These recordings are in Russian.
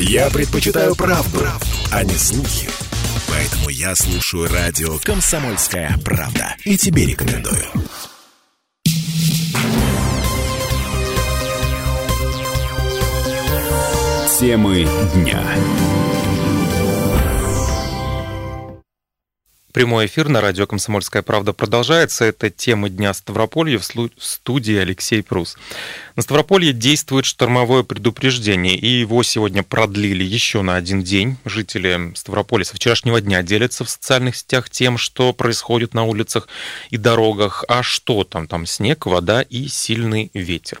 Я предпочитаю правду, правду, а не слухи. Поэтому я слушаю радио «Комсомольская правда». И тебе рекомендую. Темы дня. Прямой эфир на радио «Комсомольская правда» продолжается. Это тема Дня Ставрополья в студии Алексей Прус. На Ставрополье действует штормовое предупреждение, и его сегодня продлили еще на один день. Жители Ставрополя со вчерашнего дня делятся в социальных сетях тем, что происходит на улицах и дорогах. А что там? Там снег, вода и сильный ветер.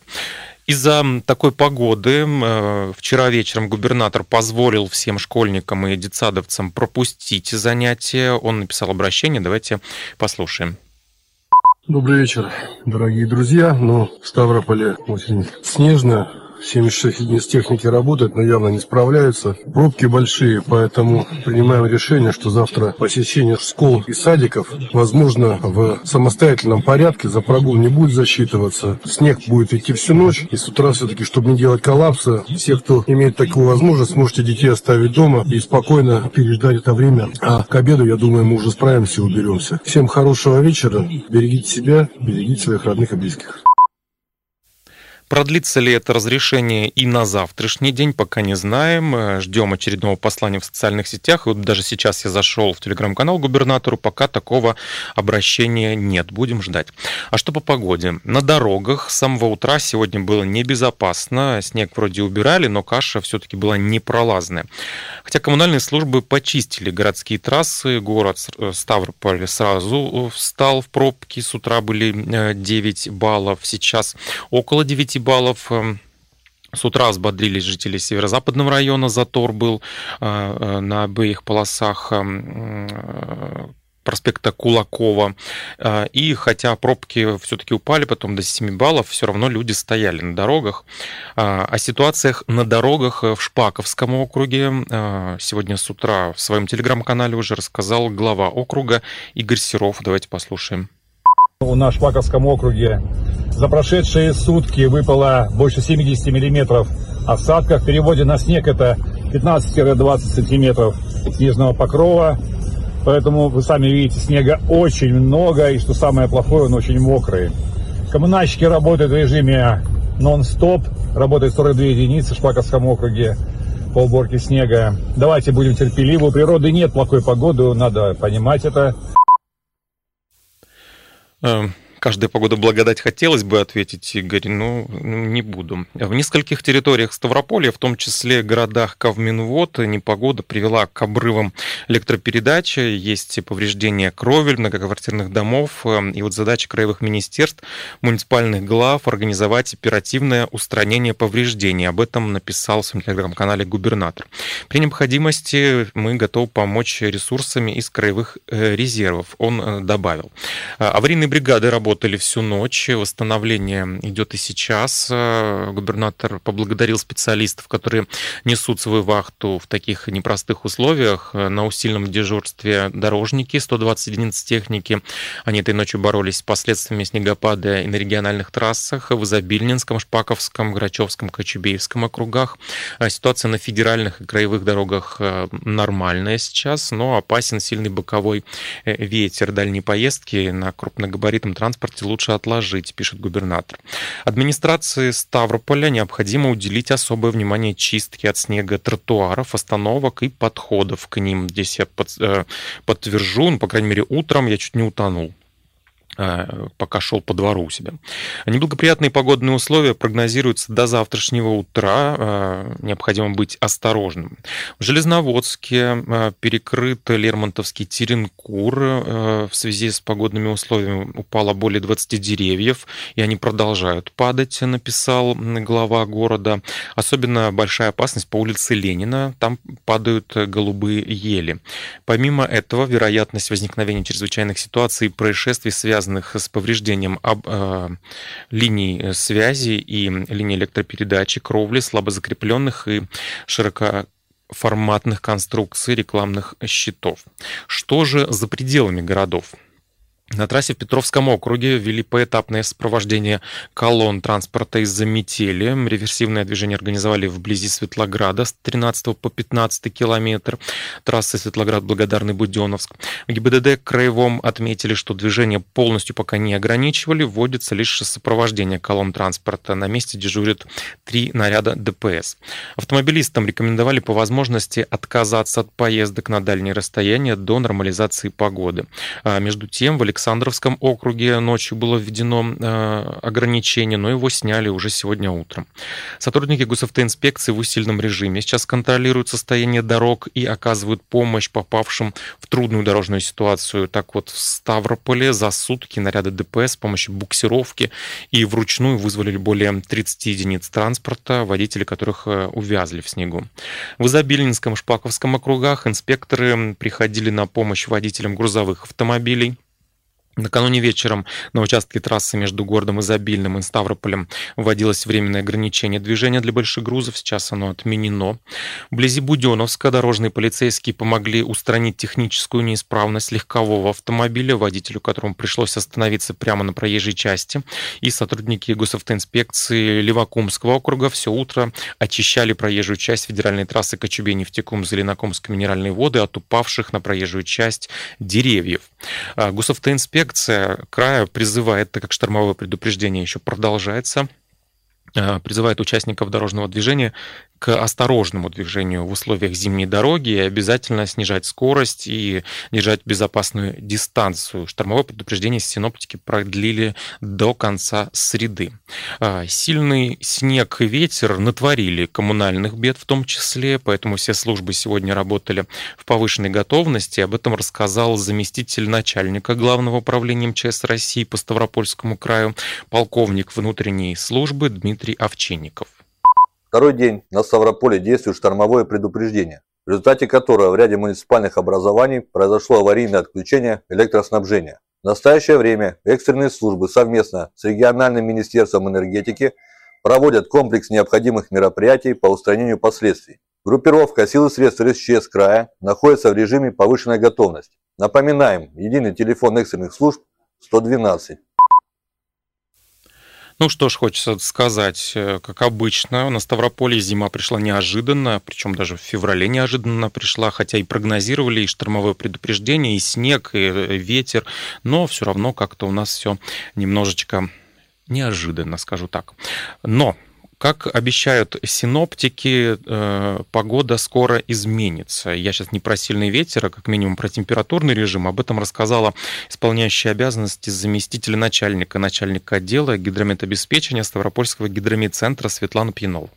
Из-за такой погоды э, вчера вечером губернатор позволил всем школьникам и детсадовцам пропустить занятия. Он написал обращение. Давайте послушаем. Добрый вечер, дорогие друзья. Ну, в Ставрополе очень снежно, 76 единиц техники работают, но явно не справляются. Пробки большие, поэтому принимаем решение, что завтра посещение школ и садиков, возможно, в самостоятельном порядке, за прогул не будет засчитываться. Снег будет идти всю ночь, и с утра все-таки, чтобы не делать коллапса, все, кто имеет такую возможность, сможете детей оставить дома и спокойно переждать это время. А к обеду, я думаю, мы уже справимся и уберемся. Всем хорошего вечера, берегите себя, берегите своих родных и близких. Продлится ли это разрешение и на завтрашний день, пока не знаем. Э, ждем очередного послания в социальных сетях. Вот даже сейчас я зашел в телеграм-канал губернатору, пока такого обращения нет. Будем ждать. А что по погоде? На дорогах с самого утра сегодня было небезопасно. Снег вроде убирали, но каша все-таки была непролазная. Хотя коммунальные службы почистили городские трассы, город э, Ставрополь сразу встал в пробки. С утра были 9 э, баллов, сейчас около 9 баллов. Эм, с утра взбодрились жители северо-западного района, затор был э, э, на обеих полосах эм, э, проспекта Кулакова. И хотя пробки все-таки упали потом до 7 баллов, все равно люди стояли на дорогах. О ситуациях на дорогах в Шпаковском округе сегодня с утра в своем телеграм-канале уже рассказал глава округа Игорь Серов. Давайте послушаем. В Шпаковском округе за прошедшие сутки выпало больше 70 миллиметров осадка. В переводе на снег это 15-20 сантиметров снежного покрова. Поэтому вы сами видите, снега очень много, и что самое плохое, он очень мокрый. Коммунальщики работают в режиме нон-стоп, работает 42 единицы в Шпаковском округе по уборке снега. Давайте будем терпеливы. У природы нет плохой погоды, надо понимать это. Um, Каждая погода благодать хотелось бы ответить, Игорь, но не буду. В нескольких территориях Ставрополя, в том числе городах Кавминвод, непогода привела к обрывам электропередачи, есть повреждения кровель, многоквартирных домов, и вот задача краевых министерств, муниципальных глав организовать оперативное устранение повреждений. Об этом написал в своем телеграм-канале губернатор. При необходимости мы готовы помочь ресурсами из краевых э, резервов, он э, добавил. Аварийные бригады работают работали всю ночь, восстановление идет и сейчас. Э, губернатор поблагодарил специалистов, которые несут свою вахту в таких непростых условиях. Э, на усиленном дежурстве дорожники, 120 единиц техники. Они этой ночью боролись с последствиями снегопада и на региональных трассах в Изобильнинском, Шпаковском, Грачевском, Кочубеевском округах. Э, ситуация на федеральных и краевых дорогах нормальная сейчас, но опасен сильный боковой ветер. Дальние поездки на крупногабаритном транспорте транспорте лучше отложить, пишет губернатор. Администрации Ставрополя необходимо уделить особое внимание чистке от снега тротуаров, остановок и подходов к ним. Здесь я э, подтвержу, ну, по крайней мере, утром я чуть не утонул. Э, пока шел по двору у себя. Неблагоприятные погодные условия прогнозируются до завтрашнего утра. Э, необходимо быть осторожным. В Железноводске э, перекрыт Лермонтовский Теренкур. В связи с погодными условиями упало более 20 деревьев, и они продолжают падать, написал глава города. Особенно большая опасность по улице Ленина. Там падают голубые ели. Помимо этого, вероятность возникновения чрезвычайных ситуаций и происшествий связана связанных с повреждением об, э, линий связи и линий электропередачи, кровли, слабо закрепленных и широкоформатных конструкций рекламных щитов. Что же за пределами городов? На трассе в Петровском округе ввели поэтапное сопровождение колонн транспорта из-за метели. Реверсивное движение организовали вблизи Светлограда с 13 по 15 километр. Трасса Светлоград-Благодарный-Буденновск. В ГИБДД Краевом отметили, что движение полностью пока не ограничивали, вводится лишь сопровождение колонн транспорта. На месте дежурят три наряда ДПС. Автомобилистам рекомендовали по возможности отказаться от поездок на дальние расстояния до нормализации погоды. А между тем, в Александровском округе ночью было введено э, ограничение, но его сняли уже сегодня утром. Сотрудники госавтоинспекции в усиленном режиме сейчас контролируют состояние дорог и оказывают помощь попавшим в трудную дорожную ситуацию. Так вот, в Ставрополе за сутки наряды ДПС с помощью буксировки и вручную вызвали более 30 единиц транспорта, водители которых э, увязли в снегу. В Изобильнинском, Шпаковском округах инспекторы приходили на помощь водителям грузовых автомобилей. Накануне вечером на участке трассы между городом Изобильным и Ставрополем вводилось временное ограничение движения для больших грузов. Сейчас оно отменено. Вблизи Буденовска дорожные полицейские помогли устранить техническую неисправность легкового автомобиля, водителю которому пришлось остановиться прямо на проезжей части. И сотрудники госавтоинспекции Левакумского округа все утро очищали проезжую часть федеральной трассы Кочубей-Нефтекум-Зеленокумск минеральные воды от упавших на проезжую часть деревьев. А, госавтоинспекция Инспекция края призывает, так как штормовое предупреждение еще продолжается, призывает участников дорожного движения к осторожному движению в условиях зимней дороги и обязательно снижать скорость и держать безопасную дистанцию. Штормовое предупреждение синоптики продлили до конца среды. А, сильный снег и ветер натворили коммунальных бед в том числе, поэтому все службы сегодня работали в повышенной готовности. Об этом рассказал заместитель начальника Главного управления МЧС России по Ставропольскому краю, полковник внутренней службы Дмитрий Овчинников. Второй день на Ставрополе действует штормовое предупреждение, в результате которого в ряде муниципальных образований произошло аварийное отключение электроснабжения. В настоящее время экстренные службы совместно с региональным министерством энергетики проводят комплекс необходимых мероприятий по устранению последствий. Группировка сил и средств РСЧС края находится в режиме повышенной готовности. Напоминаем, единый телефон экстренных служб 112. Ну что ж, хочется сказать, э, как обычно, на Ставрополе зима пришла неожиданно, причем даже в феврале неожиданно пришла, хотя и прогнозировали и штормовое предупреждение, и снег, и э, ветер, но все равно как-то у нас все немножечко неожиданно, скажу так. Но как обещают синоптики, э, погода скоро изменится. Я сейчас не про сильный ветер, а как минимум про температурный режим. Об этом рассказала исполняющая обязанности заместителя начальника, начальника отдела гидрометобеспечения Ставропольского гидрометцентра Светлана Пьянова.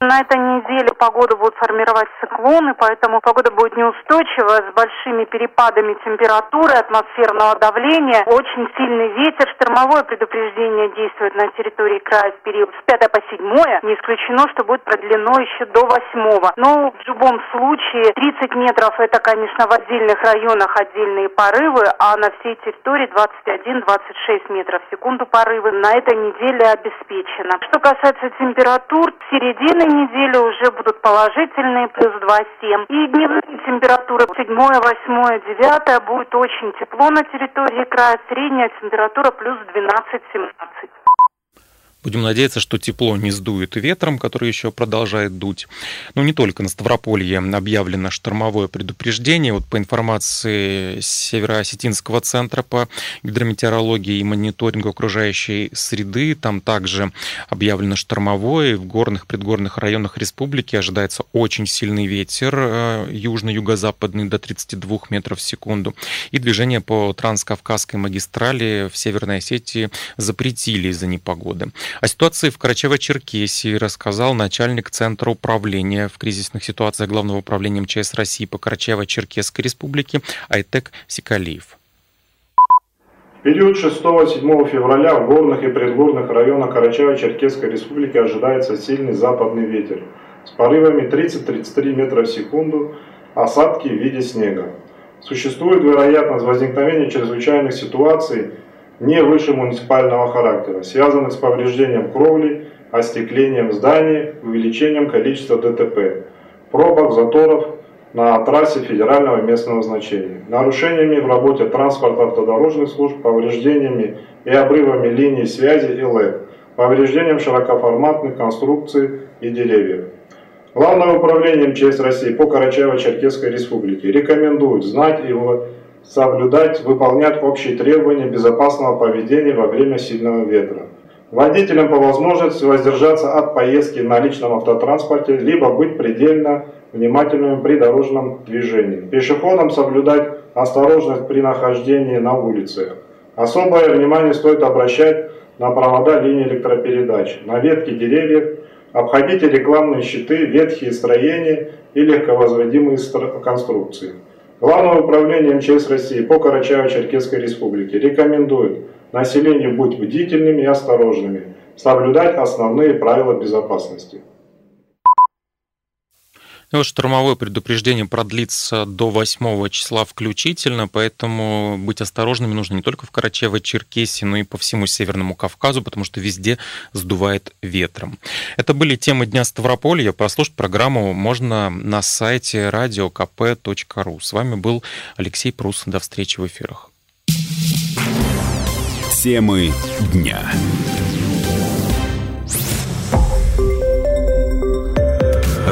На этой неделе погоду будут формировать циклоны, поэтому погода будет неустойчивая, с большими перепадами температуры, атмосферного давления, очень сильный ветер, штормовое предупреждение действует на территории края в период с 5 по 7. Не исключено, что будет продлено еще до 8. Но в любом случае 30 метров это, конечно, в отдельных районах отдельные порывы, а на всей территории 21-26 метров в секунду порывы на этой неделе обеспечено. Что касается температур, в середине недели уже будут положительные, плюс 2,7. И дневные температуры 7, 8, 9 будет очень тепло на территории края. Средняя температура плюс 12-17. Будем надеяться, что тепло не сдует ветром, который еще продолжает дуть. Но не только на Ставрополье объявлено штормовое предупреждение. Вот по информации Северо-Осетинского центра по гидрометеорологии и мониторингу окружающей среды, там также объявлено штормовое. В горных, предгорных районах республики ожидается очень сильный ветер, э, южно-юго-западный до 32 метров в секунду. И движение по Транскавказской магистрали в Северной Осетии запретили из-за непогоды. О ситуации в Карачаево-Черкесии рассказал начальник Центра управления в кризисных ситуациях Главного управления МЧС России по Карачаево-Черкесской республике Айтек Сикалиев. В период 6-7 февраля в горных и предгорных районах Карачаево-Черкесской республики ожидается сильный западный ветер с порывами 30-33 метра в секунду, осадки в виде снега. Существует вероятность возникновения чрезвычайных ситуаций не выше муниципального характера, связанных с повреждением кровли, остеклением зданий, увеличением количества ДТП, пробок, заторов на трассе федерального местного значения, нарушениями в работе транспорта автодорожных служб, повреждениями и обрывами линий связи и ЛЭД, повреждением широкоформатных конструкций и деревьев. Главное управление МЧС России по Карачаево-Черкесской Республике рекомендует знать и соблюдать, выполнять общие требования безопасного поведения во время сильного ветра. Водителям по возможности воздержаться от поездки на личном автотранспорте, либо быть предельно внимательными при дорожном движении. Пешеходам соблюдать осторожность при нахождении на улице. Особое внимание стоит обращать на провода линии электропередач, на ветки деревьев, обходите рекламные щиты, ветхие строения и легковозводимые конструкции. Главное управление МЧС России по Карачаево-Черкесской Республике рекомендует населению быть бдительными и осторожными, соблюдать основные правила безопасности. Ну, штормовое предупреждение продлится до 8 числа включительно, поэтому быть осторожными нужно не только в Карачаево-Черкесии, но и по всему Северному Кавказу, потому что везде сдувает ветром. Это были темы Дня Ставрополья. Прослушать программу можно на сайте radiokp.ru. С вами был Алексей Прус. До встречи в эфирах. Темы дня.